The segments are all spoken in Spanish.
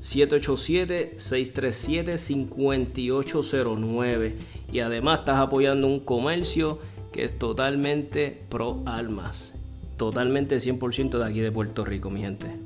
787-637-5809. Y además estás apoyando un comercio que es totalmente pro almas. Totalmente 100% de aquí de Puerto Rico, mi gente.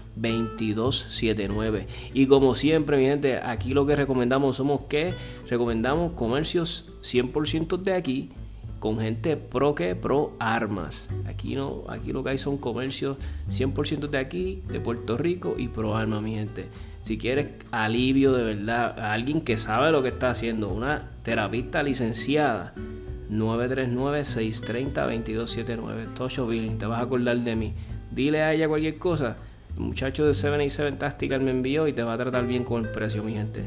2279. Y como siempre, mi gente, aquí lo que recomendamos somos que recomendamos comercios 100% de aquí con gente pro que pro armas. Aquí no, aquí lo que hay son comercios 100% de aquí, de Puerto Rico y pro armas, mi gente. Si quieres alivio de verdad, a alguien que sabe lo que está haciendo, una terapista licenciada, 939-630-2279. Tosho Billing, te vas a acordar de mí. Dile a ella cualquier cosa el muchacho de 787 Tactical me envió y te va a tratar bien con el precio, mi gente.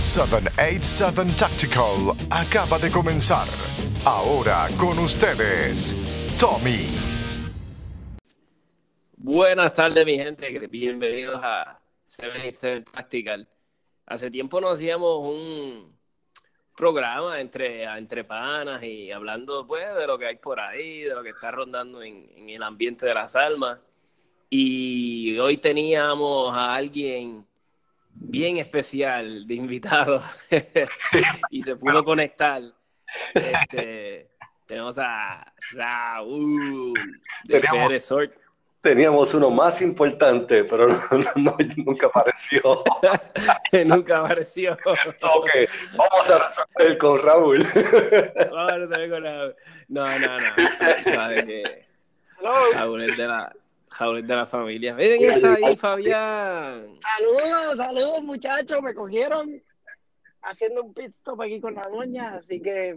...787 Tactical acaba de comenzar. Ahora con ustedes, Tommy. Buenas tardes, mi gente. Bienvenidos a 787 Tactical. Hace tiempo no hacíamos un, programa entre, entre panas y hablando pues de lo que hay por ahí, de lo que está rondando en, el ambiente de las almas. Y hoy teníamos a alguien bien especial de invitado y se pudo conectar. Este, tenemos a Raúl de Pérez teníamos uno más importante, pero nunca apareció. nunca apareció. ok, vamos a resolver con Raúl. vamos a resolver con Raúl. No, no, no. Que Raúl es de la, Raúl es de la familia. Miren quién está ahí, Fabián. Saludos, saludos, muchachos. Me cogieron haciendo un pit stop aquí con la doña, así que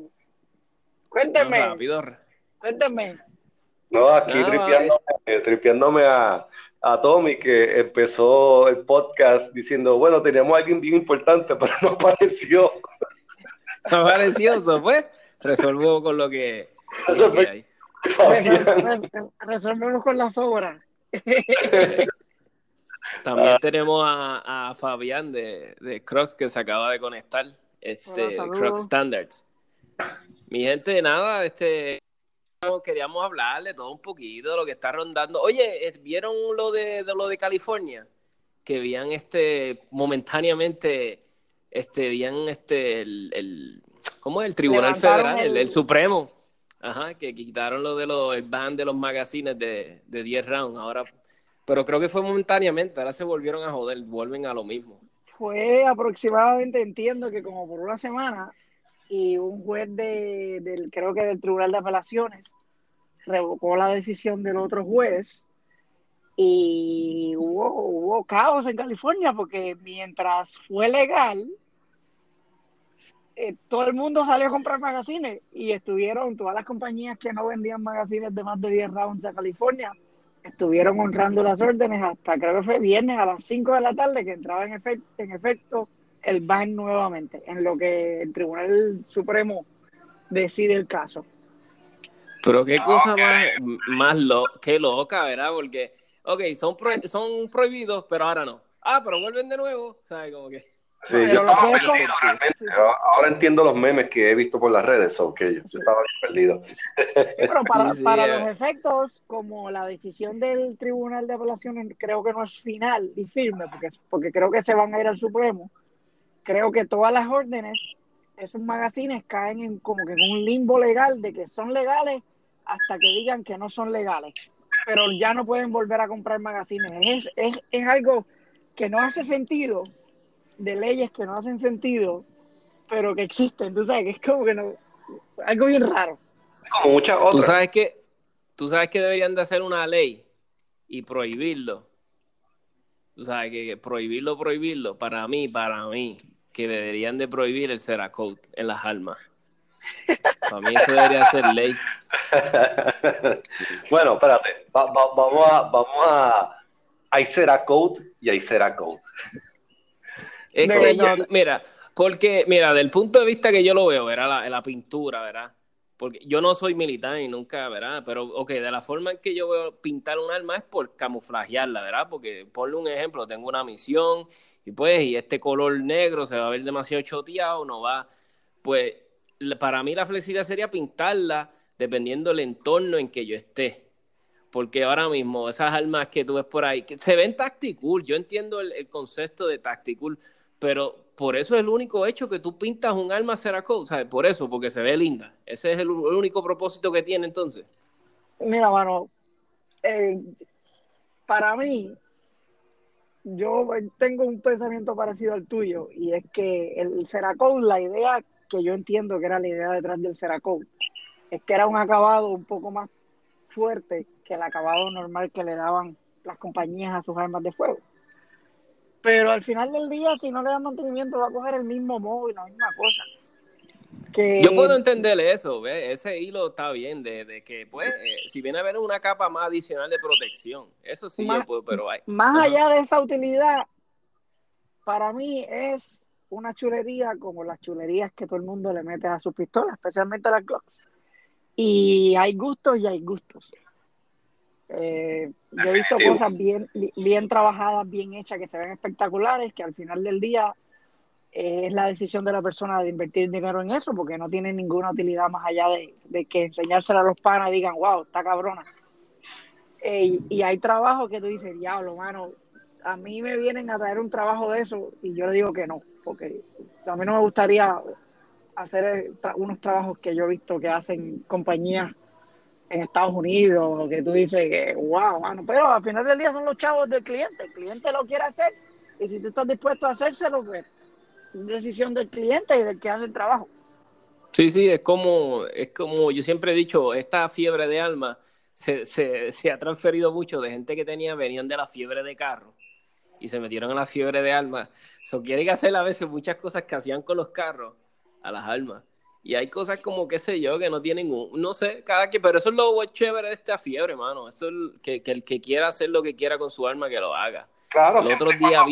cuéntenme. rápido. Cuéntenme. No, aquí tripeándome, a, a, Tommy, que empezó el podcast diciendo, bueno, teníamos a alguien bien importante, pero no apareció. No apareció, eso fue. Resolvemos con lo que, Resolvemos con las obras. También tenemos a, Fabián de, de, Crocs que se acaba de conectar, este Crocs Standards. Mi gente, nada, este queríamos hablarle todo un poquito de lo que está rondando. Oye, ¿vieron lo de, lo de California? Que habían este momentáneamente este habían este el, ¿cómo es? el Tribunal Federal, el, Supremo. Ajá, que quitaron lo de los el ban de los magazines de, de 10 rounds. Ahora pero creo que fue momentáneamente, ahora se volvieron a joder, vuelven a lo mismo. Fue aproximadamente, entiendo que como por una semana, y un juez de, del, creo que del Tribunal de Apelaciones, revocó la decisión del otro juez y hubo, hubo caos en California porque mientras fue legal, eh, todo el mundo salió a comprar magazines y estuvieron todas las compañías que no vendían magazines de más de 10 rounds a California estuvieron honrando las órdenes hasta creo que fue viernes a las 5 de la tarde que entraba en, efecto, en efecto el ban nuevamente, en lo que el Tribunal Supremo decide el caso. Pero qué cosa más, más lo, qué loca, ¿verdad? Porque, ok, son, son prohibidos, pero ahora no. Ah, pero vuelven de nuevo, ¿sabes? Como que... Sí, yo estaba perdido realmente. Ahora entiendo los memes que he visto por las redes, o que yo estaba perdido. Sí, pero para, para los efectos, como la decisión del Tribunal de Apelaciones creo que no es final y firme, porque, porque creo que se van a ir al Supremo, creo que todas las órdenes, esos magazines caen en como que en un limbo legal de que son legales hasta que digan que no son legales. Pero ya no pueden volver a comprar magazines. Es, es, es algo que no hace sentido de leyes que no hacen sentido, pero que existen, tú sabes, que es como que no, algo bien raro. Como muchas otras. Tú sabes que, tú sabes que deberían de hacer una ley y prohibirlo. Tú sabes que, prohibirlo, prohibirlo, para mí, para mí, que deberían de prohibir el Ceracoat en las almas. Para mí eso debería ser ley. bueno, espérate, vamos a, vamos a, hay Ceracoat y hay Ceracoat. Es que mira, porque, mira, del punto de vista que yo lo veo, era la, la pintura, ¿verdad? Porque yo no soy militar y nunca, ¿verdad? Pero, ok, de la forma en que yo veo pintar un arma es por camuflajearla, ¿verdad? Porque, ponle un ejemplo, tengo una misión y pues, y este color negro se va a ver demasiado choteado, no va. Pues, para mí la flexibilidad sería pintarla dependiendo del entorno en que yo esté porque ahora mismo esas armas que tú ves por ahí, que se ven tactical, yo entiendo el, el concepto de tactical, pero por eso es el único hecho que tú pintas un arma Cerakote, ¿sabes? Por eso, porque se ve linda. Ese es el, único propósito que tiene entonces. Mira, mano, eh, para mí, yo tengo un pensamiento parecido al tuyo, y es que el Cerakote, la idea que yo entiendo que era la idea detrás del Cerakote, es que era un acabado un poco más fuerte que el acabado normal que le daban las compañías a sus armas de fuego. Pero al final del día, si no le dan mantenimiento, va a coger el mismo y la misma cosa. Que... Yo puedo entenderle eso, ese hilo está bien, de, que, pues, eh, si viene a haber una capa más adicional de protección, eso sí más, yo puedo, pero hay. Más allá de esa utilidad, para mí es una chulería como las chulerías que todo el mundo le mete a sus pistolas, especialmente a las Glocks. Y hay gustos y hay gustos. Eh, yo he visto cosas bien, bien trabajadas, bien hechas, que se ven espectaculares, que al final del día eh, es la decisión de la persona de invertir dinero en eso, porque no tiene ninguna utilidad más allá de, que enseñársela a los panas y digan, wow, está cabrona. Eh, y hay trabajos que tú dices, diablo, mano, a mí me vienen a traer un trabajo de eso y yo le digo que no, porque a mí no me gustaría hacer unos trabajos que yo he visto que hacen compañías en Estados Unidos, que tú dices que, wow, mano, pero al final del día son los chavos del cliente, el cliente lo quiere hacer y si tú estás dispuesto a hacérselo, pues es decisión del cliente y del que hace el trabajo. Sí, sí, es como, es como yo siempre he dicho, esta fiebre de alma se, se, se ha transferido mucho de gente que tenía, venían de la fiebre de carro y se metieron en la fiebre de alma. So, quieren hacer a veces muchas cosas que hacían con los carros a las almas. Y hay cosas como, qué sé yo, que no tienen, un, no sé, cada que, pero eso es lo chévere de esta fiebre, mano. Eso es que, que, el que quiera hacer lo que quiera con su alma, que lo haga. Claro, Los otros días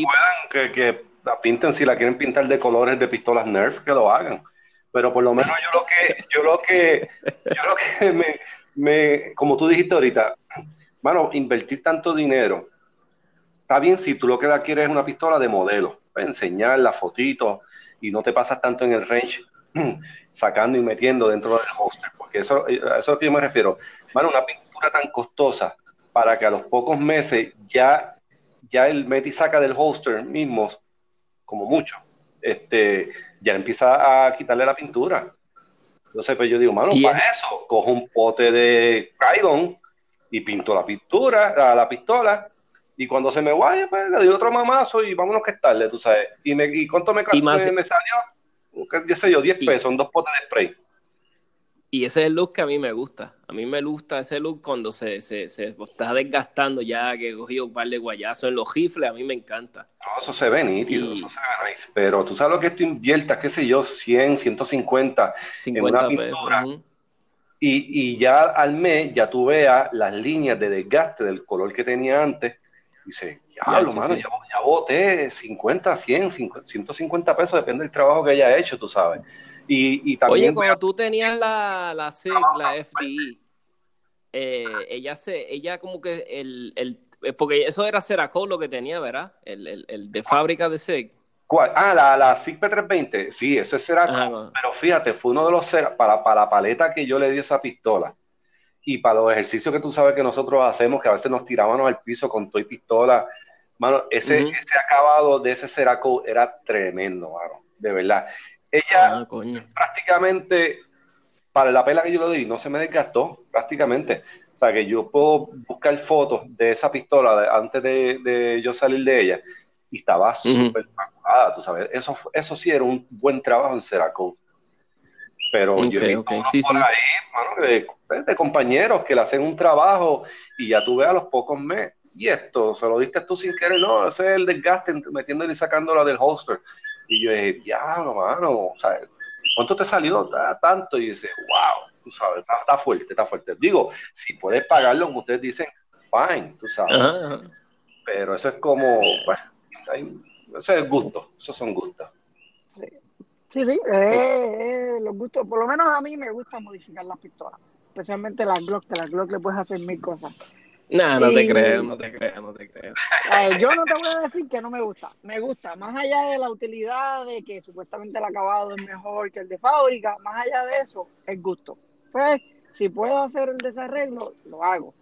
que, que la pinten, si la quieren pintar de colores de pistolas Nerf, que lo hagan. Pero por lo menos yo lo que, yo lo que, yo lo que me, me, como tú dijiste ahorita, mano, invertir tanto dinero, está bien si tú lo que la quieres es una pistola de modelo, enseñar la fotito y no te pasas tanto en el range sacando y metiendo dentro del holster, porque eso, eso es lo que yo me refiero. Mano, una pintura tan costosa para que a los pocos meses ya, ya el meti saca del holster mismo, como mucho, este, ya empieza a quitarle la pintura. Entonces, pues yo digo, mano, para eso, cojo un pote de Crayon y pinto la pintura, la, la pistola, y cuando se me vaya, pues le doy otro mamazo y vámonos que estarle, tú sabes. ¿Y, me, y cuánto me, y más, me, salió? Sé yo, 10 pesos, son dos potes de spray. Y ese es el look que a mí me gusta. A mí me gusta ese look cuando se, se, se está desgastando ya, que he cogido un par de guayazos en los rifles, a mí me encanta. No, eso se ve nítido, eso se ve nice. Pero tú sabes lo que tú inviertas, qué sé yo, 100, 150 en una pintura. y, y, ya al mes ya tú veas las líneas de desgaste del color que tenía antes. Dice, ya, lo mano, ya, ya boté 50, 100, 150 pesos, depende del trabajo que haya hecho, tú sabes. Y, también Oye, cuando tú tenías la, la SIG, la FDI, eh, ella se, ella como que el, el eh, porque eso era Ceracol lo que tenía, ¿verdad? El, el, el de fábrica de SIG. ¿Cuál? Ah, la, la SIG P320, sí, eso es Ceracol, pero fíjate, fue uno de los, para, para la paleta que yo le di a esa pistola, y para los ejercicios que tú sabes que nosotros hacemos, que a veces nos tirábamos al piso con toy pistola, mano, ese, ese acabado de ese Ceracol era tremendo, mano, de verdad. Ella ah, prácticamente, para la pela que yo le di, no se me desgastó, prácticamente. O sea, que yo puedo buscar fotos de esa pistola antes de, yo salir de ella y estaba súper uh tú sabes. Eso, eso sí era un buen trabajo en Ceraco. Pero yo he por ahí, de, compañeros que le hacen un trabajo y ya tú ves a los pocos meses. Y esto, se lo diste tú sin querer, no, ese es el desgaste metiéndole y sacándola del holster. Y yo dije, diablo, mano, o sea, ¿cuánto te salió? Tanto. Y dice, wow, tú sabes, está, fuerte, está fuerte. Digo, si puedes pagarlo, como ustedes dicen, fine, tú sabes. Pero eso es como, pues, ese es gusto, esos son gustos. Sí, sí, sí eh, eh, los gustos, por lo menos a mí me gusta modificar las pistolas, especialmente las Glock, que las Glock le puedes hacer mil cosas. No, no te creo, no te creo, no te creo. yo no te voy a decir que no me gusta. Me gusta, más allá de la utilidad de que supuestamente el acabado es mejor que el de fábrica, más allá de eso, es gusto. Pues, si puedo hacer el desarreglo, lo hago.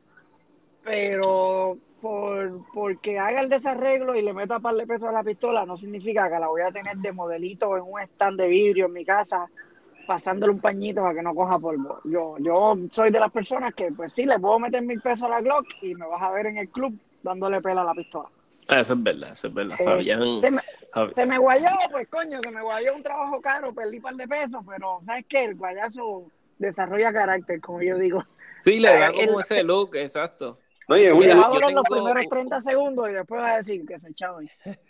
Pero por porque haga el desarreglo y le meta par de pesos a la pistola, no significa que la voy a tener de modelito en un stand de vidrio en mi casa pasándole un pañito para que no coja polvo. Yo, yo soy de las personas que, pues sí, le puedo meter mil pesos a la Glock y me vas a ver en el club dándole pela a la pistola. Eso es verdad, eso es verdad, eh, Fabián. Se me, guayó, pues coño, se me guayó un trabajo caro, perdí un par de pesos, pero ¿sabes qué? El guayazo desarrolla carácter, como yo digo. Sí, le da como ese look, exacto. No, y es va a durar los primeros 30 segundos y después va a decir que se echaba.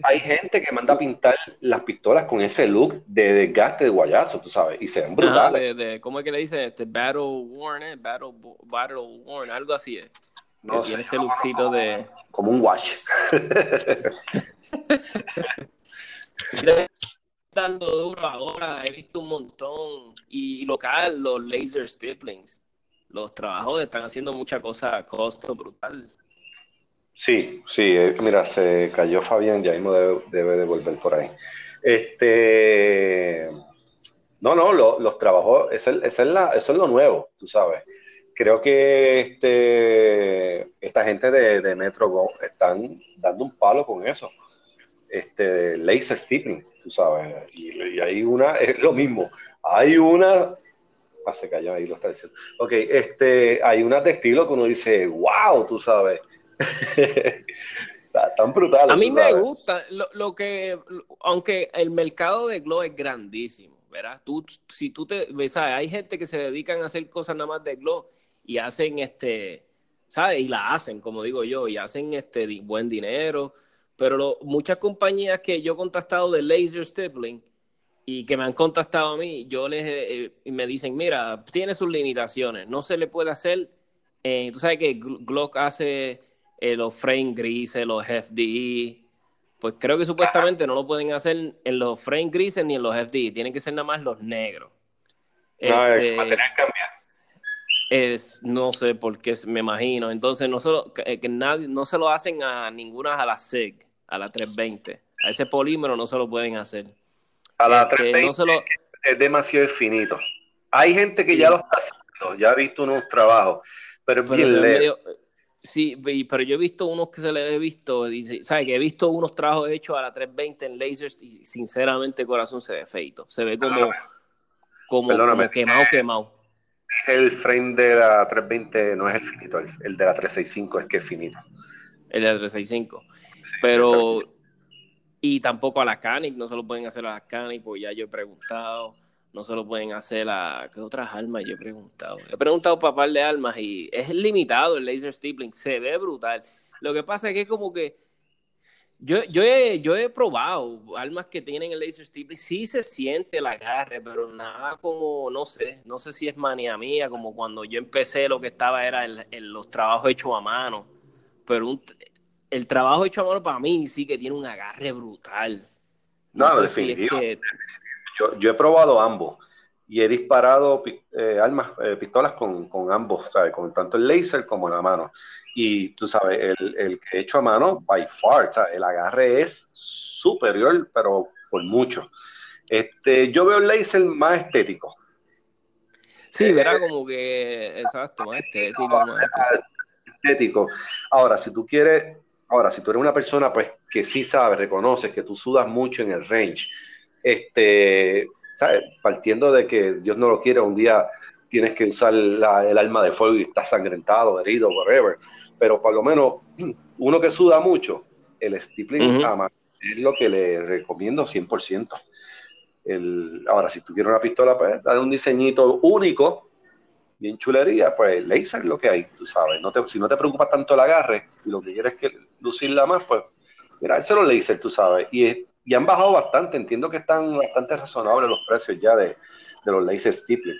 Hay gente que manda a pintar las pistolas con ese look de desgaste de guayazo, tú sabes, y se ven brutales. de, ¿Cómo es que le dicen? Este, battle worn, eh? Battle, battle worn, algo así es. No tiene ese lookcito de... Como un wash. dando duro ahora, he visto un montón. Y local, los laser stiplings los trabajos están haciendo mucha cosa a costo brutal. Sí, sí, eh, mira, se cayó Fabián, ya mismo debe, de volver por ahí. Este, no, no, los trabajos, es, es la, eso es lo nuevo, tú sabes. Creo que este, esta gente de, Metro Go están dando un palo con eso. Este, laser steeping, tú sabes. Y hay una, es lo mismo. Hay una Ah, se cayó ahí, lo está diciendo. Ok, este, hay unas de estilo que uno dice, wow, tú sabes. tan brutal. A mí me gusta lo, que, aunque el mercado de Glow es grandísimo, ¿verdad? Tú, si tú te, ¿sabes? Hay gente que se dedican a hacer cosas nada más de Glow y hacen este, ¿sabes? Y la hacen, como digo yo, y hacen este buen dinero. Pero muchas compañías que yo he contactado de laser stippling, y que me han contactado a mí, yo les eh, me dicen, mira, tiene sus limitaciones, no se le puede hacer, eh, tú sabes que Glock hace eh, los frame grises, los FDI, pues creo que supuestamente no lo pueden hacer en los frame grises ni en los FDI, tienen que ser nada más los negros. No, este, material cambia. Es, no sé por qué, me imagino. Entonces, no, solo, que, nadie, no se lo hacen a ninguna a la SEG, a la 320. A ese polímero no se lo pueden hacer. A la 320 este, es demasiado finito. Hay gente que ya lo está haciendo, ya he visto unos trabajos, pero es bien leve. Sí, pero yo he visto unos que se les he visto, ¿sabes? Que he visto unos trabajos hechos a la 320 en lasers y sinceramente corazón se ve feito. Se ve como, como, quemado, quemado. El frame de la 320 no es el finito, el, de la 365 es que es finito. El de la 365. pero, y tampoco a la Canic, no se lo pueden hacer a la Canic, pues ya yo he preguntado no se lo pueden hacer a ¿qué otras armas yo he preguntado? He preguntado para par de armas y es limitado el laser stippling, se ve brutal. Lo que pasa es que como que yo, yo, he, yo he probado armas que tienen el laser stippling, sí se siente el agarre, pero nada como, no sé, no sé si es manía mía, como cuando yo empecé lo que estaba era el, los trabajos hechos a mano, pero el trabajo hecho a mano para mí sí que tiene un agarre brutal. No, sé si es que yo, he probado ambos y he disparado eh, armas, eh, pistolas con, ambos, ¿sabes? Con tanto el laser como la mano. Y tú sabes, el, que he hecho a mano, by far, el agarre es superior, pero por mucho. Este, yo veo el laser más estético. Sí, verá como que, exacto, más estético. Más estético. Ahora, si tú quieres, ahora, si tú eres una persona pues que sí sabe, reconoces que tú sudas mucho en el range, este, partiendo de que Dios no lo quiere, un día tienes que usar el alma de fuego y estás sangrentado, herido, whatever. Pero por lo menos uno que suda mucho, el stippling es lo que le recomiendo 100%. El, ahora, si tú quieres una pistola, pues dale un diseñito único, bien chulería, pues laser es lo que hay, tú sabes. No te, si no te preocupa tanto el agarre y lo que quieres es que lucirla más, pues mira, ese es los laser, tú sabes. Y y han bajado bastante. Entiendo que están bastante razonables los precios ya de, los laser stippling.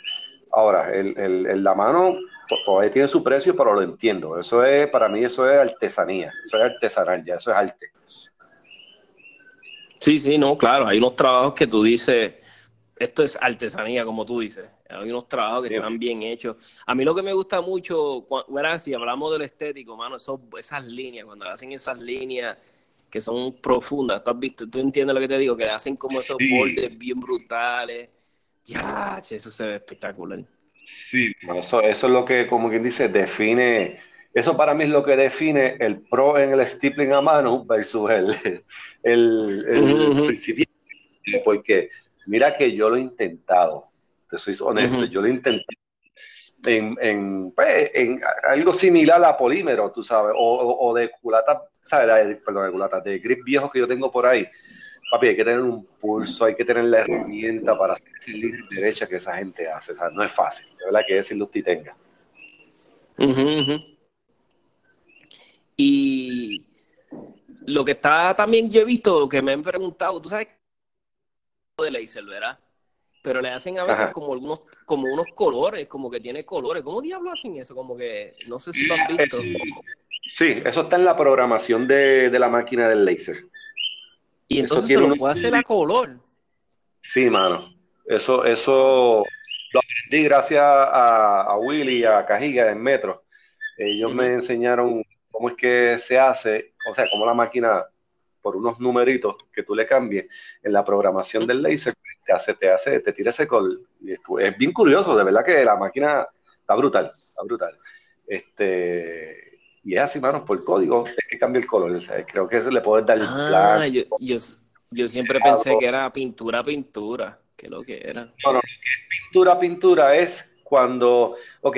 Ahora, el, la mano todavía tiene su precio, pero lo entiendo. Eso es, para mí, eso es artesanía. Eso es artesanal, ya, eso es arte. Sí, sí, no, claro. Hay unos trabajos que tú dices, esto es artesanía, como tú dices. Hay unos trabajos que están bien hechos. A mí lo que me gusta mucho, bueno, si hablamos del estético, mano, esas líneas, cuando hacen esas líneas que son profundas. ¿Tú has visto? ¿Tú entiendes lo que te digo? Que hacen como esos bordes bien brutales. Ya, eso se ve espectacular. Sí, eso, eso es lo que, como quien dice, define. Eso para mí es lo que define el pro en el stippling a mano versus el, el, el, Porque mira que yo lo he intentado, te soy honesto, yo lo intenté en, en, pues, en, algo similar a polímero, tú sabes, o, o de culata ¿sabes? perdón, de grip viejos que yo tengo por ahí. Papi, hay que tener un pulso, hay que tener la herramienta para hacer línea derecha que esa gente hace. O sea, no es fácil. De verdad que decirlo usted tenga. Y lo que está también, yo he visto, que me han preguntado, tú sabes, de laser, ¿verdad? Pero le hacen a veces como algunos, como unos colores, como que tiene colores. ¿Cómo diablos hacen eso? Como que, no sé si lo has visto. Sí, eso está en la programación de, la máquina del laser. Y entonces se lo puede hacer a color. Sí, mano. Eso, eso lo aprendí gracias a, Willy y a Cajiga en Metro. Ellos me enseñaron cómo es que se hace, o sea, cómo la máquina, por unos numeritos que tú le cambies en la programación del laser, te hace, te hace, te tira ese color. es bien curioso, de verdad que la máquina está brutal, está brutal. Este, y es así, mano, por código, es que cambia el color. creo que eso le puede dar el ah, yo, yo, siempre pensé que era pintura, pintura, que lo que era. No, no, pintura, pintura es cuando, ok,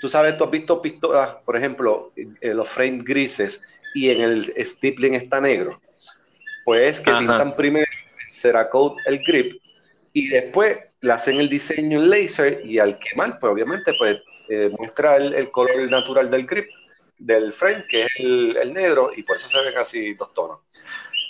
tú sabes, tú has visto pistolas, por ejemplo, en los frames grises y en el stippling está negro. Pues que pintan primero Cerakote el grip y después le hacen el diseño en laser y al quemar, pues obviamente, pues eh, muestra el color natural del grip del frame, que es el, negro, y por eso se ven así dos tonos.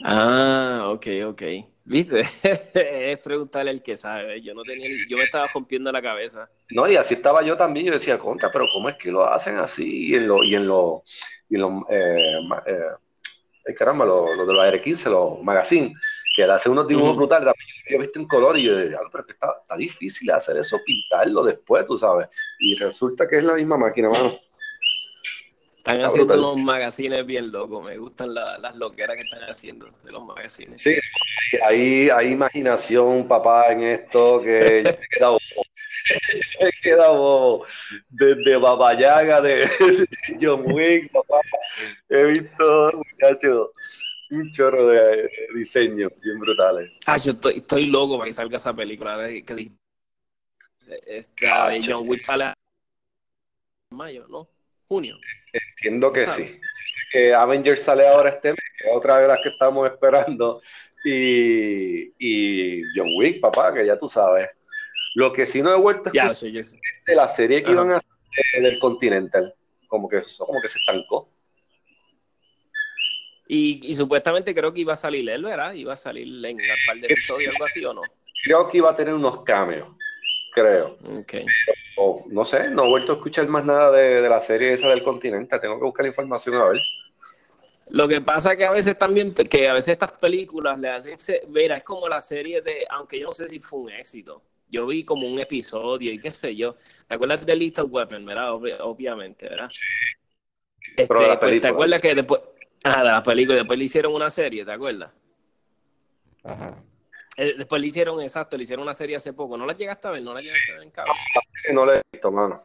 Ah, ok, ok. ¿Viste? es preguntarle al que sabe. Yo no tenía, yo me estaba rompiendo la cabeza. No, y así estaba yo también. Yo decía, contra, pero ¿cómo es que lo hacen así? Y en lo, y en lo, y en lo eh, eh, caramba, lo, de los AR-15, los magazines, que él hace unos dibujos brutales, también yo he visto en color y yo digo, pero que está, está difícil hacer eso, pintarlo después, tú sabes. Y resulta que es la misma máquina, mano. Están haciendo unos magazines bien locos, me gustan las loqueras que están haciendo de los magazines. Sí, hay, hay imaginación, papá, en esto que yo me he quedado me he quedado desde Babayaga, de John Wick, papá. He visto, muchachos, un chorro de, diseño bien brutales. Ah, yo estoy, estoy loco para que salga esa película. Que, esta de John Wick sale en mayo, ¿no? Junio. Entiendo que sí. Que Avengers sale ahora este mes, que es otra de las que estamos esperando. Y, y John Wick, papá, que ya tú sabes. Lo que sí no he vuelto ya, sí, es de la serie que iban a hacer del Continental. Como que, como que se estancó. Y, supuestamente creo que iba a salir él, ¿verdad? Iba a salir en un par de episodios, algo así, ¿o no? Creo que iba a tener unos cambios, creo. Okay. no sé, no he vuelto a escuchar más nada de, la serie esa del continente. Tengo que buscar la información a ver. Lo que pasa que a veces también, que a veces estas películas le hacen, mira, es como la serie de, aunque yo no sé si fue un éxito, yo vi como un episodio y qué sé yo. ¿Te acuerdas de Little Weapon, verdad? obviamente, ¿verdad? Sí. Este, pues, ¿Te acuerdas que después, Ah, de la película. Después le hicieron una serie, ¿te acuerdas? Ajá. Eh, después le hicieron, exacto, le hicieron una serie hace poco. ¿No la llegaste a ver? ¿No la llegaste a ver en cable? No la he visto, mano.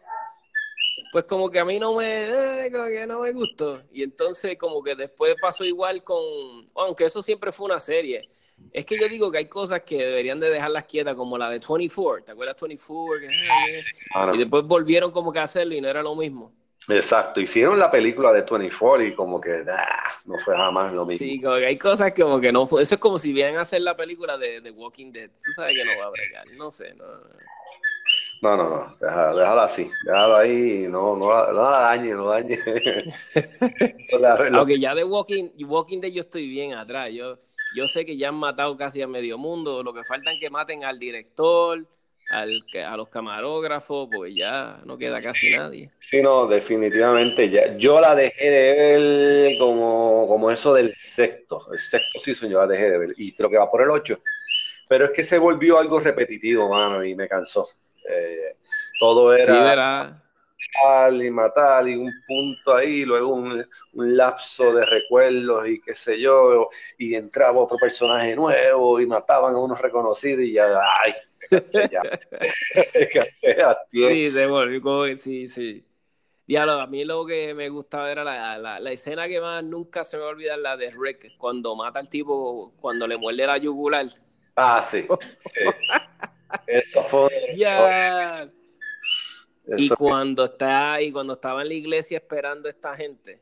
Pues como que a mí no me, eh, que no me gustó. Y entonces como que después pasó igual con, aunque eso siempre fue una serie. Es que yo digo que hay cosas que deberían de dejarlas quietas, como la de 24. ¿Te acuerdas 24? y después volvieron como que a hacerlo y no era lo mismo. Exacto, hicieron la película de 24 y como que no fue jamás lo mismo. Sí, como que hay cosas como que no fue. Eso es como si vienen a hacer la película de, de Walking Dead. Tú sabes que no va a bregar, no sé. No, no, no, no. déjala así, déjalo ahí, no, no, no la dañe, no dañe. Aunque ya de Walking, Walking Dead yo estoy bien atrás. Yo, yo sé que ya han matado casi a medio mundo. Lo que falta es que maten al director al, a los camarógrafos, pues ya no queda casi nadie. Sí, no, definitivamente. Ya, yo la dejé de ver como, como eso del sexto. El sexto season yo la dejé de ver. Y creo que va por el ocho. Pero es que se volvió algo repetitivo, mano, y me cansó. Eh, todo era... y matar y un punto ahí, luego un, un, lapso de recuerdos y qué sé yo, y entraba otro personaje nuevo y mataban a unos reconocidos y ya, ay, sí, se volvió, sí, sí. Diablo, a mí lo que me gustaba era la, la, la, escena que más nunca se me va a olvidar, la de Rick, cuando mata al tipo, cuando le muerde la yugular. Ah, sí. Eso fue. Y cuando está y cuando estaba en la iglesia esperando a esta gente,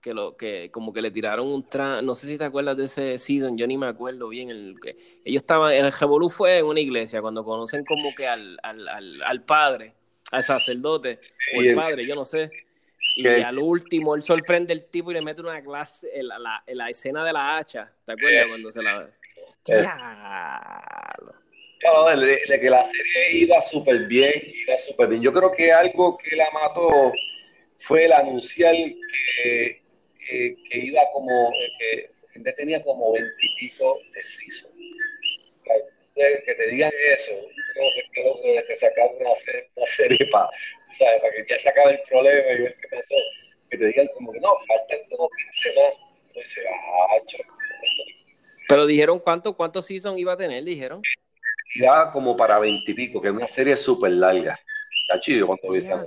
que lo que como que le tiraron un tra no sé si te acuerdas de ese season, yo ni me acuerdo bien el que ellos estaban el Revolú fue en una iglesia cuando conocen como que al, al, al, al padre, al sacerdote o el padre, yo no sé. Y al último él sorprende el tipo y le mete una clase la, la, la escena de la hacha, ¿te acuerdas cuando se la Claro, de, de, que la serie iba súper bien, iba súper bien. Yo creo que algo que la mató fue el anunciar que que, iba como, que gente tenía como veintipico de season. Que te digan eso, creo que, creo que, que sacar una, una serie para, ¿sabes? para que ya se acabe el problema y ver qué pasó. Que te digan como que no, faltan como 15 más. Entonces, ah, Pero dijeron cuánto, cuántos season iba a tener, dijeron. Iba como para veintipico, que es una serie súper larga. Cachido, cuando vi esa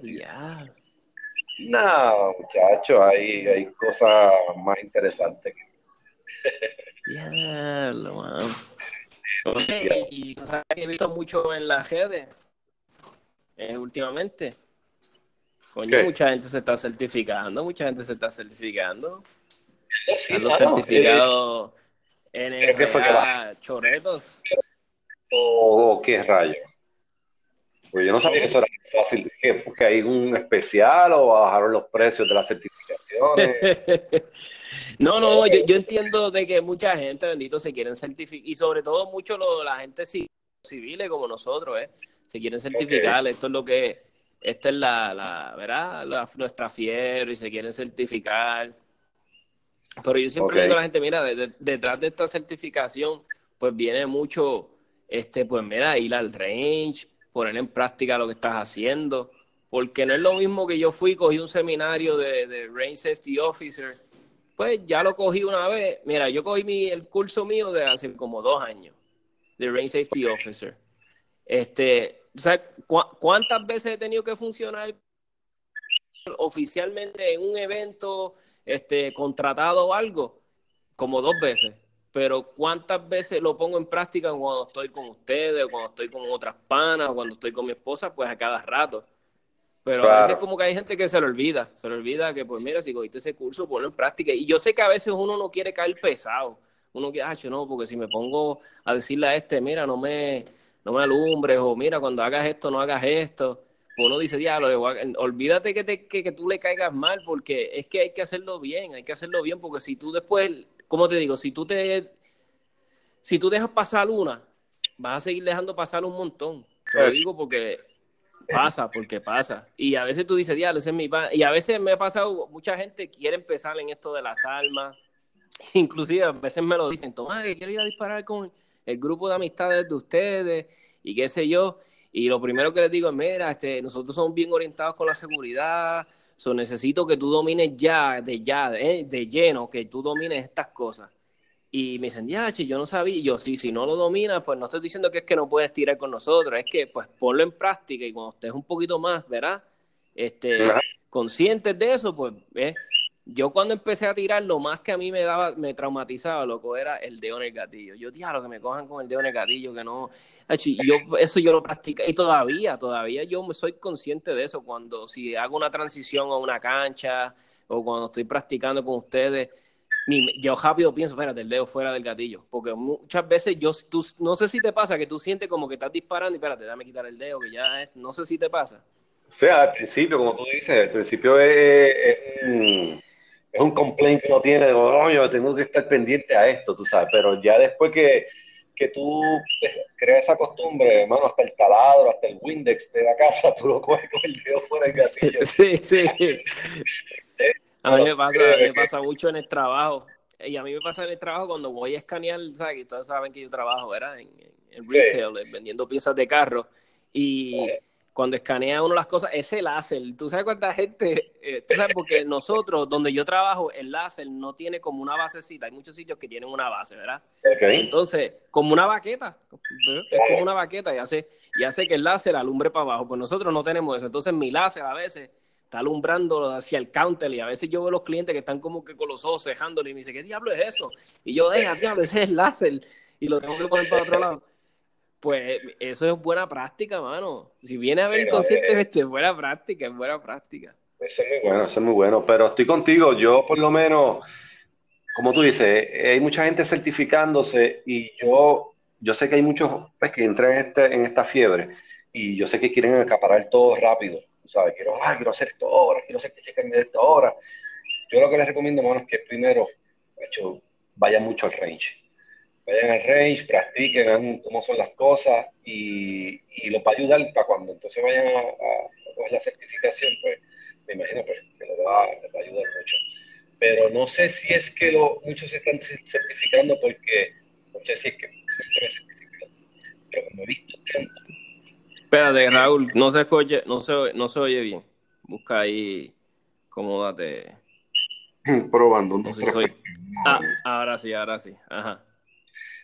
no, muchachos, hay, hay cosas más interesantes. Ya, lo y cosas que he visto mucho en las redes eh, últimamente. Coño, mucha gente se está certificando, mucha gente se está certificando. Sí, los certificados en el choretos. ¿O qué rayos? Pues yo no sabía que eso era fácil. ¿Qué? ¿Porque hay un especial o bajaron los precios de las certificaciones? no, no, yo, entiendo de que mucha gente, bendito, se quieren certificar. Y sobre todo mucho lo, la gente civiles como nosotros, ¿eh? Se quieren certificar. Esto es lo que... Esta es la, la ¿verdad? nuestra fiebre y se quieren certificar. Pero yo siempre digo a la gente, mira, detrás de esta certificación pues viene mucho, este, pues mira, ir al range, poner en práctica lo que estás haciendo, porque no es lo mismo que yo fui, cogí un seminario de, de Range Safety Officer, pues ya lo cogí una vez, mira, yo cogí mi, el curso mío de hace como dos años, de Range Safety Officer. Este, ¿cuántas veces he tenido que funcionar oficialmente en un evento este, contratado o algo? Como dos veces. Pero ¿cuántas veces lo pongo en práctica cuando estoy con ustedes, o cuando estoy con otras panas, o cuando estoy con mi esposa? Pues a cada rato. Pero a veces como que hay gente que se lo olvida, se le olvida que pues mira, si cogiste ese curso, ponlo en práctica. Y yo sé que a veces uno no quiere caer pesado, uno quiere, ah, no, porque si me pongo a decirle a este, mira, no me, no me alumbres, o mira, cuando hagas esto, no hagas esto, uno dice, diablo, olvídate que, te, que, tú le caigas mal, porque es que hay que hacerlo bien, hay que hacerlo bien, porque si tú después, ¿cómo te digo? Si tú te, si tú dejas pasar una, vas a seguir dejando pasar un montón. Te lo digo porque pasa, porque pasa. Y a veces tú dices, diablo, ese es mi pan. Y a veces me ha pasado, mucha gente quiere empezar en esto de las armas, inclusive a veces me lo dicen, Tomás, que quiero ir a disparar con el grupo de amistades de ustedes y qué sé yo. Y lo primero que les digo es, mira, este, nosotros somos bien orientados con la seguridad, so necesito que tú domines ya, de ya, de, de lleno, que tú domines estas cosas. Y me dicen, ya, yo no sabía. Y yo, sí, si no lo dominas, pues no estoy diciendo que es que no puedes tirar con nosotros, es que pues ponlo en práctica y cuando estés un poquito más, ¿verdad? Este, conscientes de eso, pues, ¿ves? Yo cuando empecé a tirar, lo más que a mí me daba, me traumatizaba, loco, era el dedo en el gatillo. Yo, lo que me cojan con el dedo en el gatillo, que no. Yo, eso yo lo practico. Y todavía, todavía yo soy consciente de eso. Cuando si hago una transición a una cancha o cuando estoy practicando con ustedes, yo rápido pienso, espérate, el dedo fuera del gatillo. Porque muchas veces yo, tú, no sé si te pasa que tú sientes como que estás disparando y espérate, dame quitar el dedo, que ya es, no sé si te pasa. O sea, al principio, como tú dices, al principio es es un complaint que uno tiene, de, yo tengo que estar pendiente a esto, tú sabes, pero ya después que, que tú creas esa costumbre, hermano, hasta el taladro, hasta el Windex de la casa, tú lo coges con el dedo fuera del gatillo. Sí, sí. a mí me pasa, me pasa mucho en el trabajo. Y a mí me pasa en el trabajo cuando voy a escanear, ¿sabes? Que todos saben que yo trabajo, ¿verdad? En, en retail, vendiendo piezas de carro. Y cuando escanea uno las cosas, ese láser, tú sabes cuánta gente, eh, tú sabes, porque nosotros, donde yo trabajo, el láser no tiene como una basecita, hay muchos sitios que tienen una base, ¿verdad? Entonces, como una baqueta, es como una baqueta y hace, y hace que el láser alumbre para abajo, pues nosotros no tenemos eso, entonces mi láser a veces está alumbrando hacia el counter y a veces yo veo los clientes que están como que con los ojos cejándole y me dice, ¿qué diablo es eso? Y yo, deja, diablo, ese es el láser y lo tengo que poner para otro lado. Pues eso es buena práctica, mano. Si viene a ver inconscientemente, es buena práctica, es buena práctica. Eso es muy bueno, eso es muy bueno. Pero estoy contigo, yo por lo menos, como tú dices, hay mucha gente certificándose y yo, yo sé que hay muchos pues, que entran en, este, en esta fiebre y yo sé que quieren acaparar todo rápido. ¿Sabes? Quiero, ah, quiero hacer esto ahora, quiero certificarme de esto ahora. Yo lo que les recomiendo, hermano, es que primero, de hecho, vayan mucho al range vayan al range, practiquen, vean cómo son las cosas y, y los va a ayudar para cuando entonces vayan a, a, la certificación, pues me imagino pues, que les va, va, a ayudar mucho. Pero no sé si es que lo, muchos se están certificando porque, no sé si es que pero como he visto tanto. Espérate, Raúl, no se oye, no se, no se oye bien. Busca ahí, date Probando. No sé si soy... Ah, ahora sí, ahora sí. Ajá.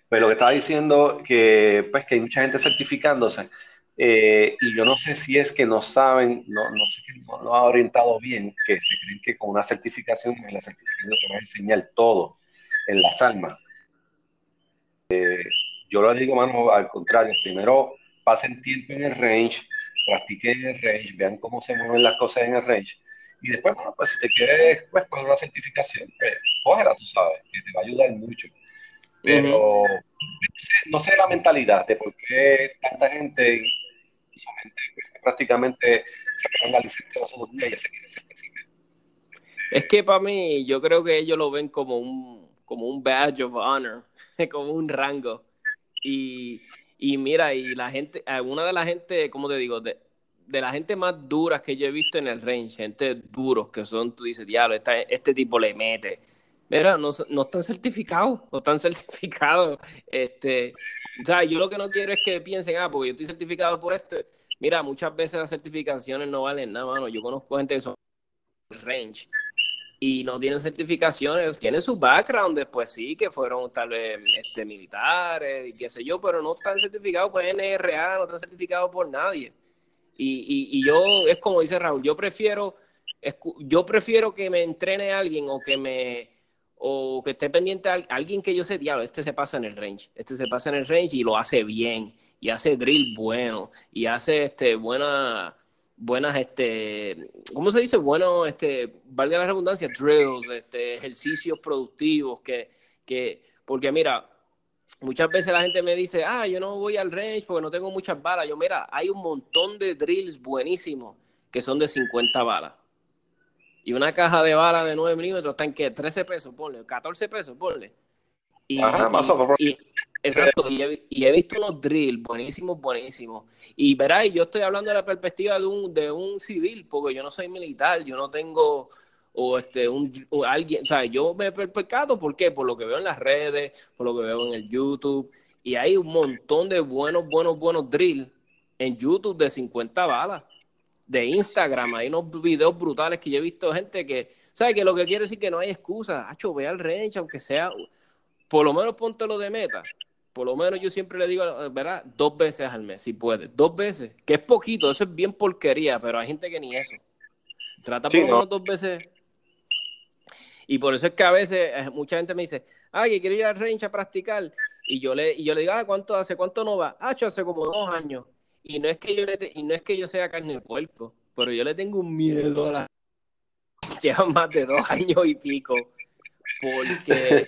Pero lo que estaba diciendo que pues que hay mucha gente certificándose eh, y yo no sé si es que no saben, no, no sé que no lo ha orientado bien, que se creen que con una certificación, en la certificación te va a enseñar todo en las almas. Eh, yo lo digo, mano, al contrario, primero pasen tiempo en el range, practiquen en el range, vean cómo se mueven las cosas en el range. Y después, bueno, pues si te quieres pues, coger una certificación, pues cógela, tú sabes, que te va a ayudar mucho. Pero no, sé, la mentalidad de por qué tanta gente, pues, prácticamente sacaron la licencia los otros días y ya se quieren certificar. Es que para mí, yo creo que ellos lo ven como un, como un badge of honor, como un rango. Y, y mira, y la gente, alguna de la gente, como te digo, de, de la gente más duras que yo he visto en el range, gente duros que son, tú dices, diablo, este tipo le mete Mira, no, no están certificados, no están certificados. Este, o sea, yo lo que no quiero es que piensen, ah, porque yo estoy certificado por esto. Mira, muchas veces las certificaciones no valen nada, mano. Yo conozco gente que son range y no tienen certificaciones, tienen su background después sí, que fueron tal vez este, militares y qué sé yo, pero no están certificados por NRA, no están certificados por nadie. Y, y, y yo, es como dice Raúl, yo prefiero, yo prefiero que me entrene alguien o que me o que esté pendiente a alguien que yo sé, diablo, este se pasa en el range, este se pasa en el range y lo hace bien, y hace drill bueno, y hace este buena buenas, este, ¿cómo se dice? Bueno, este, valga la redundancia, drills, este, ejercicios productivos, que, que, porque mira, muchas veces la gente me dice, ah, yo no voy al range porque no tengo muchas balas. Yo, mira, hay un montón de drills buenísimos que son de 50 balas. Y una caja de balas de 9 milímetros está en que 13 pesos, ponle, 14 pesos, ponle. Y, Ajá, más o menos. Exacto, y he, visto unos drills buenísimos, buenísimos. Y verás, yo estoy hablando de la perspectiva de un, de un civil, porque yo no soy militar, yo no tengo o este un alguien, o sea, yo me he percatado, ¿por qué? Por lo que veo en las redes, por lo que veo en el YouTube, y hay un montón de buenos, buenos, buenos drills en YouTube de 50 balas, de Instagram, hay unos videos brutales que yo he visto gente que, ¿sabes? Que lo que quiere decir que no hay excusa, hacho, ve al range, aunque sea, por lo menos lo de meta, por lo menos yo siempre le digo, ¿verdad? Dos veces al mes, si puede. Dos veces, que es poquito, eso es bien porquería, pero hay gente que ni eso. Trata por lo menos dos veces. Y por eso es que a veces eh, mucha gente me dice, ay, que quiero ir al range a practicar. Y yo le, y yo le digo, ah, ¿cuánto hace? ¿Cuánto no va? Ah, hace como dos años. Y no es que yo y no es que yo sea carne de puerco, pero yo le tengo un miedo a la lleva más de dos años y pico. Porque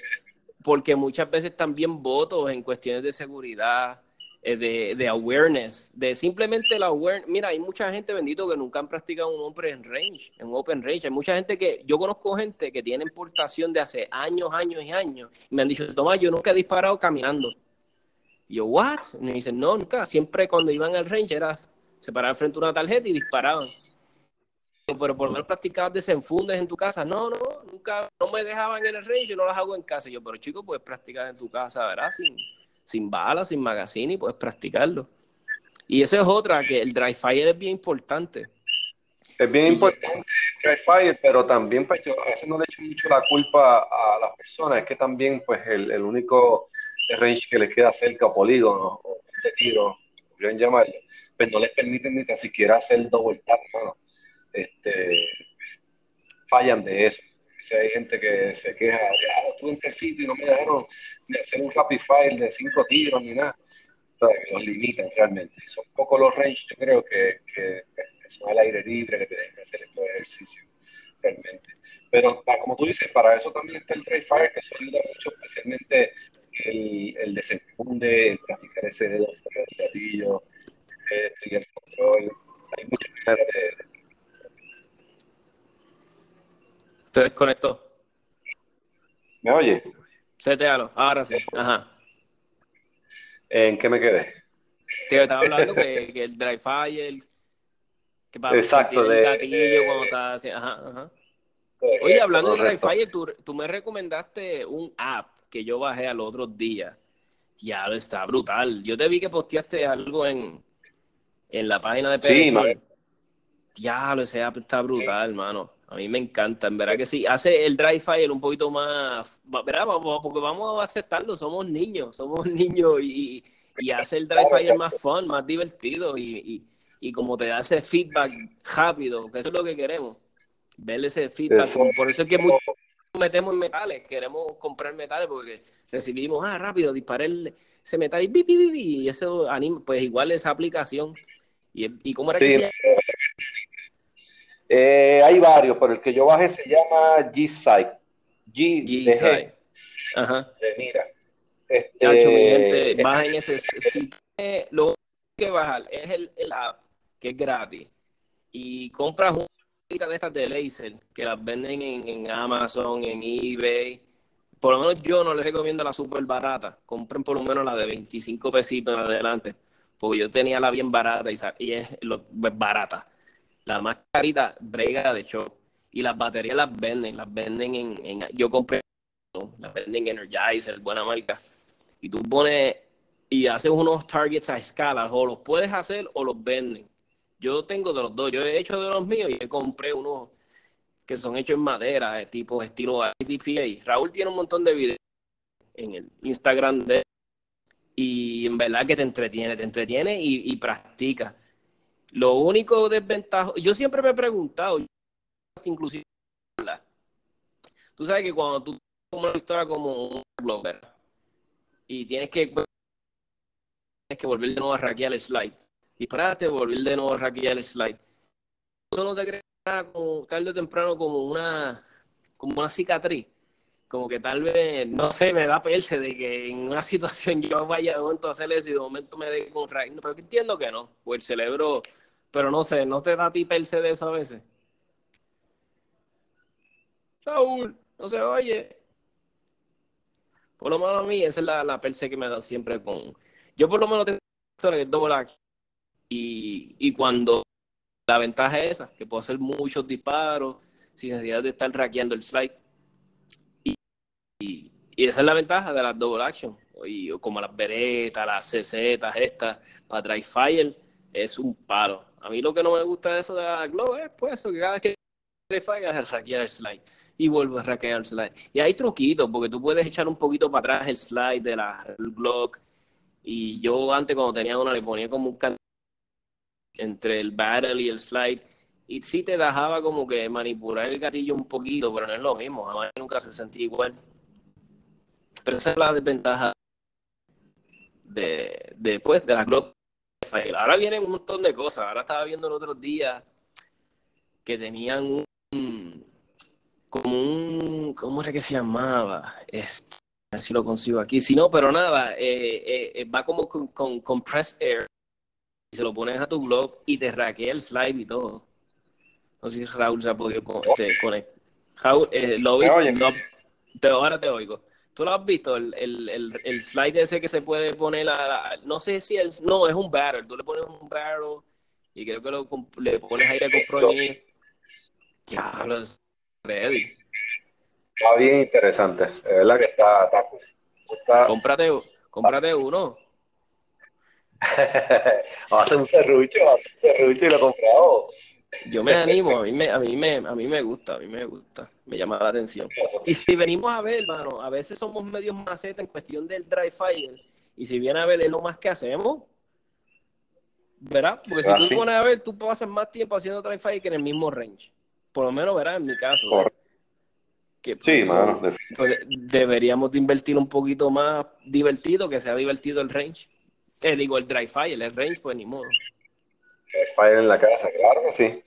porque muchas veces también votos en cuestiones de seguridad, eh, de, de, awareness, de simplemente la awareness. Mira, hay mucha gente, bendito, que nunca han practicado un open range, en open range. Hay mucha gente que, yo conozco gente que tiene importación de hace años, años y años, y me han dicho, Tomás, yo nunca he disparado caminando. Y yo, ¿what? Y me dicen, no, nunca. Siempre cuando iban al range era se paraban frente a una tarjeta y disparaban pero por lo menos practicabas desenfundes en tu casa. No, no, nunca, no me dejaban en el range, yo no las hago en casa. yo, pero chico, puedes practicar en tu casa, ¿verdad? Sin, sin balas, sin magazine, y puedes practicarlo. Y eso es otra, que el dry fire es bien importante. Es bien importante el dry fire, pero también, pues yo a veces no le echo mucho la culpa a las personas, es que también, pues el, el único range que les queda cerca, o polígono, o de tiro, quieren llamarlo, pues no les permiten ni tan siquiera hacer double tap, este, fallan de eso. Si hay gente que se queja, ah, el sitio y no me dejaron ni hacer un happy file de cinco tiros ni nada. que los limitan realmente. Son pocos los range, yo creo que, que, son al aire libre, que tienen que hacer estos ejercicios realmente. Pero como tú dices, para eso también está el dry fire, que eso ayuda mucho, especialmente el, el desenfunde, el practicar ese dedo fuera del gatillo, el trigger control. Hay muchas maneras de Se desconectó. ¿Me oye? Setealo, ahora sí. Ajá. ¿En qué me quedé? Te estaba hablando que, que el dry fire, que para Exacto, de, el gatillo cuando está así. Ajá, ajá. Oye, hablando de dry fire, tú, tú, me recomendaste un app que yo bajé al otro día. Ya está brutal. Yo te vi que posteaste algo en, en la página de Sí, Diablo, ese app está brutal, hermano. A mí me encanta, en verdad que sí. Hace el dry fire un poquito más, ¿verdad? Porque vamos a aceptarlo, somos niños, somos niños y, y hace el dry fire más fun, más divertido y, y, como te da ese feedback rápido, que eso es lo que queremos, ver ese feedback. Por eso es que muchos metemos en metales, queremos comprar metales porque recibimos, ah, rápido, disparé ese metal y, bi, y eso anima, pues igual esa aplicación. ¿Y, y cómo era que se llama? Eh, hay varios, pero el que yo bajé se llama G-Site. G, Ajá. mira. Este, gente, bajen ese. Si lo que bajar es el, el, app, que es gratis, y compras una de estas de laser, que las venden en, en, Amazon, en eBay. Por lo menos yo no les recomiendo la super barata. Compren por lo menos la de 25 pesitos en adelante, porque yo tenía la bien barata y, es, lo, es barata la mascarita brega de show. Y las baterías las venden, las venden en, en yo compré montón. La venden Energizer, buena marca. Y tú pones y haces unos targets a escala, o los puedes hacer o los venden. Yo tengo de los dos, yo he hecho de los míos y compré unos que son hechos en madera, tipo estilo IDPA. Raúl tiene un montón de videos en el Instagram de y en verdad que te entretiene, te entretiene y, practica. Lo único desventajo, yo siempre me he preguntado, inclusive, tú sabes que cuando tú una historia como un blogger y tienes que tienes que volver de nuevo a hackear el slide, disparaste, volver de nuevo a hackear el slide. Eso no te crea como tarde o temprano como una como una cicatriz como que tal vez, no sé, me da perse de que en una situación yo vaya de momento a hacer eso y de momento me dé con no, pero entiendo que no, pues el cerebro, pero no sé, ¿no te da a ti perse de eso a veces? Saúl, no se oye. Por lo menos a mí, esa es la, la perse que me dado siempre con... Yo por lo menos tengo el double y, y cuando la ventaja es esa, que puedo hacer muchos disparos sin necesidad de estar hackeando el slide y, esa es la ventaja de las double action. Y, como las beretas, las CZ, estas, para Dry Fire, es un palo. A mí lo que no me gusta de eso de la Glow es pues que cada vez que Dry Fire es hackear el slide. Y vuelvo a hackear el slide. Y hay truquitos, porque tú puedes echar un poquito para atrás el slide de la Glock. Y yo antes cuando tenía una le ponía como un can entre el battle y el slide y sí te dejaba como que manipular el gatillo un poquito, pero no es lo mismo, mí nunca se sentía igual. Pero esa es la desventaja de, de, pues, de la Glock. Ahora vienen un montón de cosas. Ahora estaba viendo el otro día que tenían un como un ¿cómo era que se llamaba? Este, a ver si lo consigo aquí. Si no, pero nada, eh, eh, va como con compressed air y se lo pones a tu blog y te raquea el slide y todo. No sé si Raúl se ha podido este, conectar. Raúl, eh, lo vi, ahora te oigo. ¿Tú lo has visto? El, el, el, slide ese que se puede poner a, no sé si es, no, es un barrel. Tú le pones un barrel y creo que lo, le pones aire comprimir. Ya, es ready. Está bien interesante. Es verdad que está, está, está... Cómprate, cómprate uno. Vamos a hacer un serrucho, vamos a hacer un serrucho y lo compramos. Yo me animo, a mí me, a mí me, a mí me gusta, a mí me gusta, me llama la atención. Y si venimos a ver, hermano, a veces somos medios maceta en cuestión del dry fire, y si viene a ver es lo más que hacemos, ¿verdad? Porque si tú pones a ver, tú pasas más tiempo haciendo dry fire que en el mismo range. Por lo menos, ¿verdad? En mi caso. Que, sí, mano. Pues, deberíamos de invertir un poquito más divertido, que sea divertido el range. Eh, digo, el dry fire, el range, pues ni modo. Fire en la casa, claro que sí.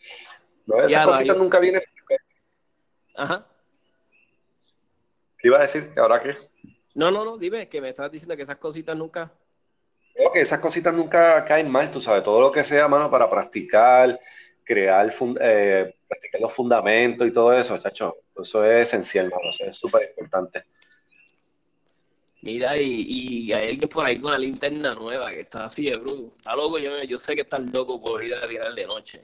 No, esas cositas nunca vienen. Ajá. ¿Qué iba a decir? ¿Ahora qué? No, no, no, dime, que me estás diciendo que esas cositas nunca. No, que esas cositas nunca caen mal, tú sabes, todo lo que sea, mano, para practicar, crear, eh, practicar los fundamentos y todo eso, chacho, eso es esencial, mano, eso es súper importante. Mira, y, y, hay alguien por ahí con la linterna nueva que está fiebre. Está loco, yo, yo sé que está loco por ir a tirar de noche.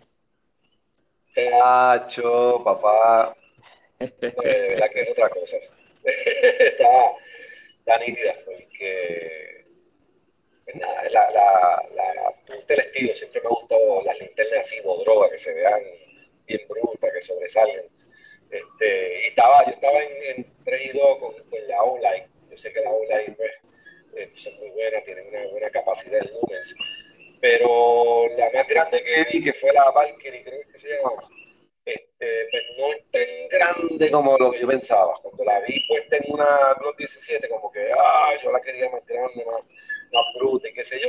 Cacho, papá. la que es otra cosa. está, está nítida, porque pues nada, la, la, la, el estilo, siempre me gustó las linternas así, droga, que se vean bien brutas, que sobresalen. Este, y estaba, yo estaba en, en 3 y 2 con, con la online sé que la online pues, eh, son muy buenas, tienen una buena capacidad de lumens, pero la más grande que vi, que fue la Valkyrie, creo que se llama, este, pues no es tan grande como lo que yo pensaba. Cuando la vi puesta en una Glock 17, como que, ah, yo la quería más grande, más, más bruta y qué sé yo.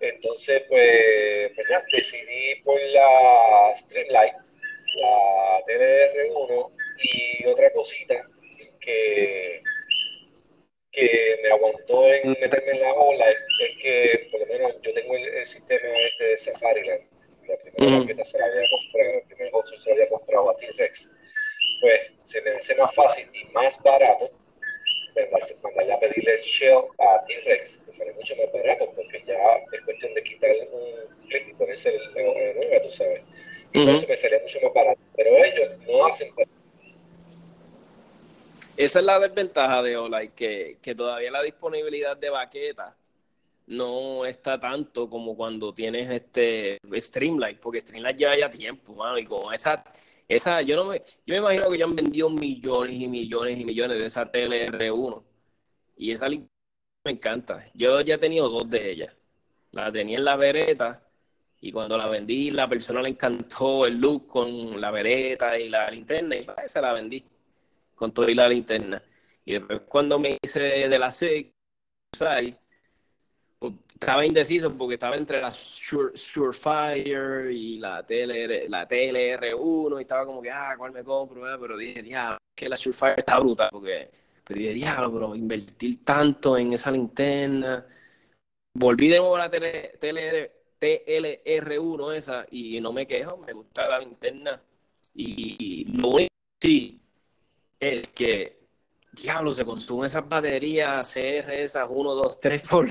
Entonces, pues, pues ya, decidí por la Streamlight, la TDR1 y otra cosita que me aguantó en meterme en la ola es, que, por lo menos, yo tengo el, sistema este de Safariland. La primera maqueta se la había comprado, el primer se la había comprado a T-Rex. Pues se me hace más fácil y más barato mandarle a pedirle el shell a T-Rex, que sale mucho más barato, porque ya es cuestión de quitarle un clip y ponerse el, nueva, tú sabes. Y eso me sale mucho más barato. Pero ellos no hacen esa es la desventaja de Ola, que, que todavía la disponibilidad de baqueta no está tanto como cuando tienes este Streamlight, porque Streamlight lleva ya tiempo, mano, y con esa, esa, yo no me, yo me imagino que ya han vendido millones y millones y millones de esa TLR1, y esa me encanta, yo ya he tenido dos de ellas, la tenía en la vereta, y cuando la vendí, la persona le encantó el look con la vereta y la linterna, y esa la vendí, con toda la linterna, y después cuando me hice de la SIG, estaba indeciso porque estaba entre la Surefire y la TLR, la TLR1 y estaba como que, ah, ¿cuál me compro? Eh, pero dije, diablo, que la Surefire está bruta porque pero dije, diablo, pero invertir tanto en esa linterna. Volví de nuevo a la TLR, TLR1 esa y no me quejo, me gusta la linterna. Y lo único sí es que, diablo, se consumen esas baterías CR, esas 1, 2, 3 por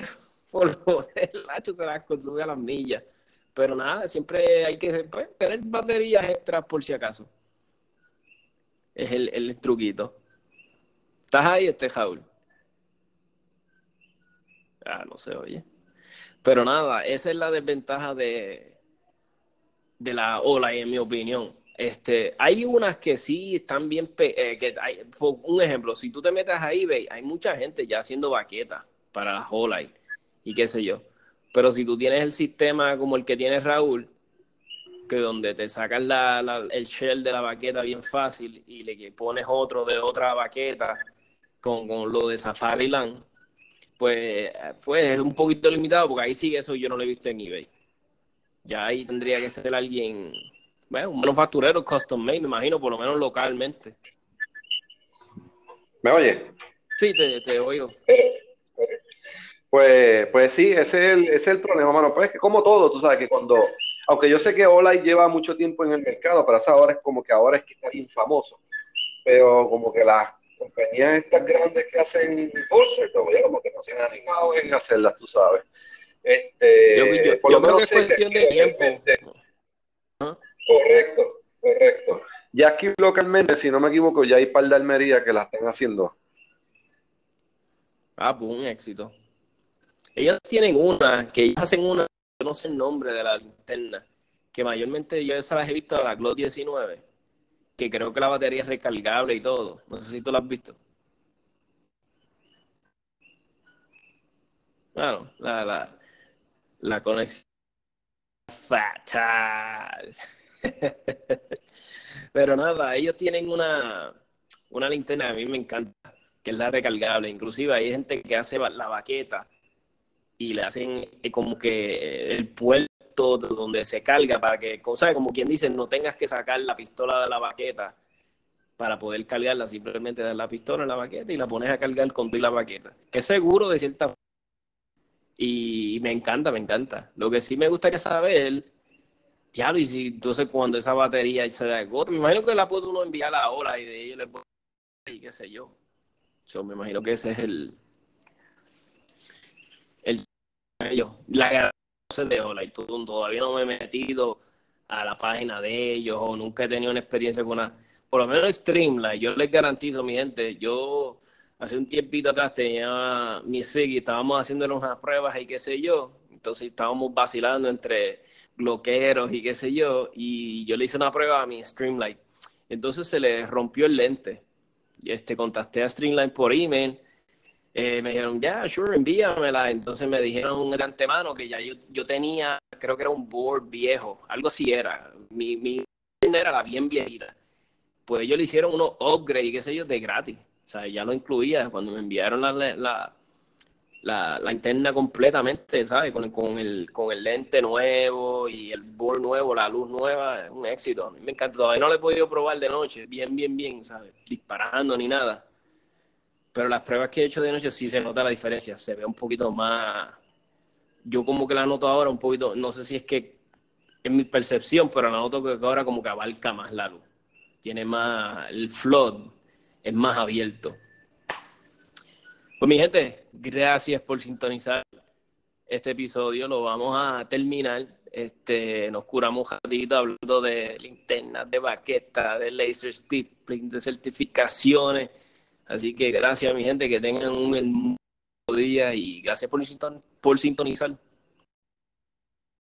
por lo del Lacho se las consume a las millas. Pero nada, siempre hay que pues, tener baterías extras por si acaso. Es el, el truquito. ¿Estás ahí, este Jaúl? Ah, no se oye. Pero nada, esa es la desventaja de, de la ola, en mi opinión. Este, hay unas que sí están bien, eh, que hay, un ejemplo, si tú te metes a eBay, hay mucha gente ya haciendo baquetas para las y qué sé yo. Pero si tú tienes el sistema como el que tiene Raúl, que donde te sacas la, el shell de la baqueta bien fácil y le pones otro de otra baqueta con, lo de Safari Land, pues, pues es un poquito limitado porque ahí sí eso yo no lo he visto en eBay. Ya ahí tendría que ser alguien, bueno, un manufacturero custom made, me imagino, por lo menos localmente. ¿Me oye? Sí, te, te oigo. Pues, pues sí, ese es, el, ese es el problema, mano. Pues es que como todo, tú sabes que cuando, aunque yo sé que Olay lleva mucho tiempo en el mercado, pero ahora es como que ahora es que está bien famoso. Pero como que las compañías estas grandes que hacen bolsas, como que no se han animado en hacerlas, tú sabes. Este, yo, por lo menos que es cuestión de tiempo. Correcto, correcto. Ya aquí localmente, si no me equivoco, ya hay par de Almería que la están haciendo. Ah, pues un éxito. Ellos tienen una, que ellos hacen una, yo no sé el nombre de la linterna, que mayormente yo esas las he visto a la Glock 19, que creo que la batería es recargable y todo. No sé si tú la has visto. Claro, la, la, la conexión fatal. Pero nada, ellos tienen una, una linterna a mí me encanta, que es la recargable. Inclusive hay gente que hace la baqueta y le hacen eh, como que el puerto donde se carga para que, cosa como quien dice, no tengas que sacar la pistola de la baqueta para poder cargarla, simplemente das la pistola en la baqueta y la pones a cargar con tu la baqueta, que seguro de cierta forma. Y me encanta, me encanta. Lo que sí me gustaría saber, diablo, y si entonces cuando esa batería se agota, me imagino que la puede uno enviar ahora y de ellos le puedo y qué sé yo. Yo me imagino que ese es el, el ellos. La de Ola y todavía no me he metido a la página de ellos o nunca he tenido una experiencia con una, por lo menos Streamline, yo les garantizo, mi gente, yo hace un tiempito atrás tenía mi SIG y estábamos haciendo unas pruebas y qué sé yo, entonces estábamos vacilando entre bloqueros y qué sé yo, y yo le hice una prueba a mi Streamline, entonces se le rompió el lente, y este, contacté a Streamline por email, eh, me dijeron, ya, sure, envíamela. Entonces me dijeron de antemano que ya yo, tenía, creo que era un board viejo, algo así era. Mi, mi era la bien viejita. Pues ellos le hicieron unos upgrades, qué sé yo, de gratis. O sea, ya lo incluía cuando me enviaron la, la, la interna completamente, ¿sabes? Con, con, el, con el lente nuevo y el board nuevo, la luz nueva, es un éxito. A mí me encanta. Todavía no lo he podido probar de noche, bien, bien, bien, ¿sabes? Disparando ni nada pero las pruebas que he hecho de noche sí se nota la diferencia, se ve un poquito más, yo como que la noto ahora un poquito, no sé si es que es mi percepción, pero la noto que ahora como que abarca más la luz, tiene más, el flood es más abierto. Pues mi gente, gracias por sintonizar este episodio, lo vamos a terminar. Este, nos curamos ratito hablando de linternas, de baquetas, de laser stippling, de certificaciones Así que gracias, mi gente, que tengan un día y gracias por, por sintonizar.